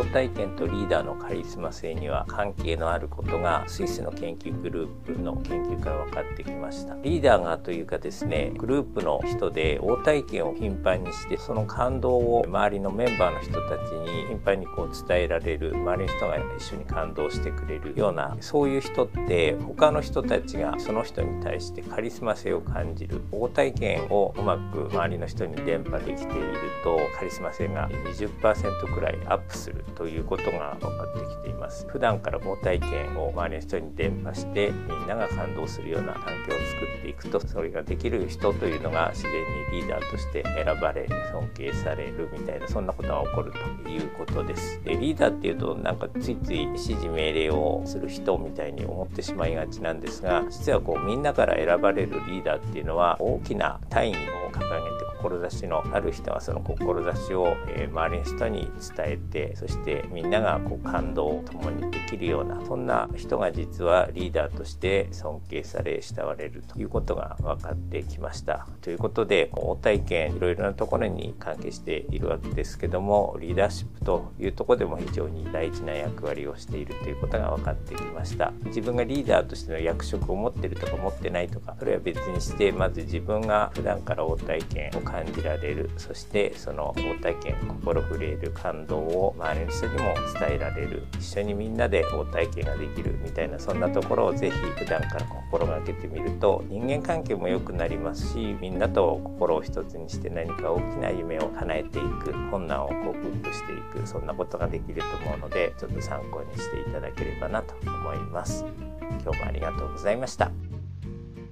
応体験とリーダーのカリスマ性には関係のあることがスイスの研究グループの研究から分かってきました。リーダーがというかですねグループの人で応体験を頻繁にしてその感動を周りのメンバーの人たちに頻繁にこう伝えられる周りの人が一緒に感動してくれるようなそういう人って他の人たちがその人に対してカリスマ性を感じる。応体験をうまく周りの人に伝播できているとカリスマ性が20%くらいアップする。ということが分かってきています。普段から盲体験を周りの人に伝播してみんなが感動するような環境を作っていくとそれができる人というのが自然にリーダーとして選ばれ尊敬されるみたいなそんなことが起こるということです。でリーダーっていうとなんかついつい指示命令をする人みたいに思ってしまいがちなんですが実はこうみんなから選ばれるリーダーっていうのは大きな大義を掲げて志のある人はその志を、え周りの人に伝えてそしてみんながこう感動を共にできるようなそんな人が実はリーダーとして尊敬され慕われるということが分かってきました。ということで応体験いろいろなところに関係しているわけですけどもリーダーシップというとこでも非常に大事な役割をしているということが分かってきました。自分がリーダーとしての役職を持ってるとか持ってないとかそれは別にしてまず自分が普段から応体験を感じられるそしてその応体験心震える感動を周りの人にも伝えられる一緒にみんなで応体験ができるみたいなそんなところをぜひ普段から心がけてみると人間関係も良くなりますしみんなと心を一つにして何か大きな夢を叶えていく困難を克服していくそんなことができると思うのでちょっと参考にしていただければなと思います。今日もありがとうございました。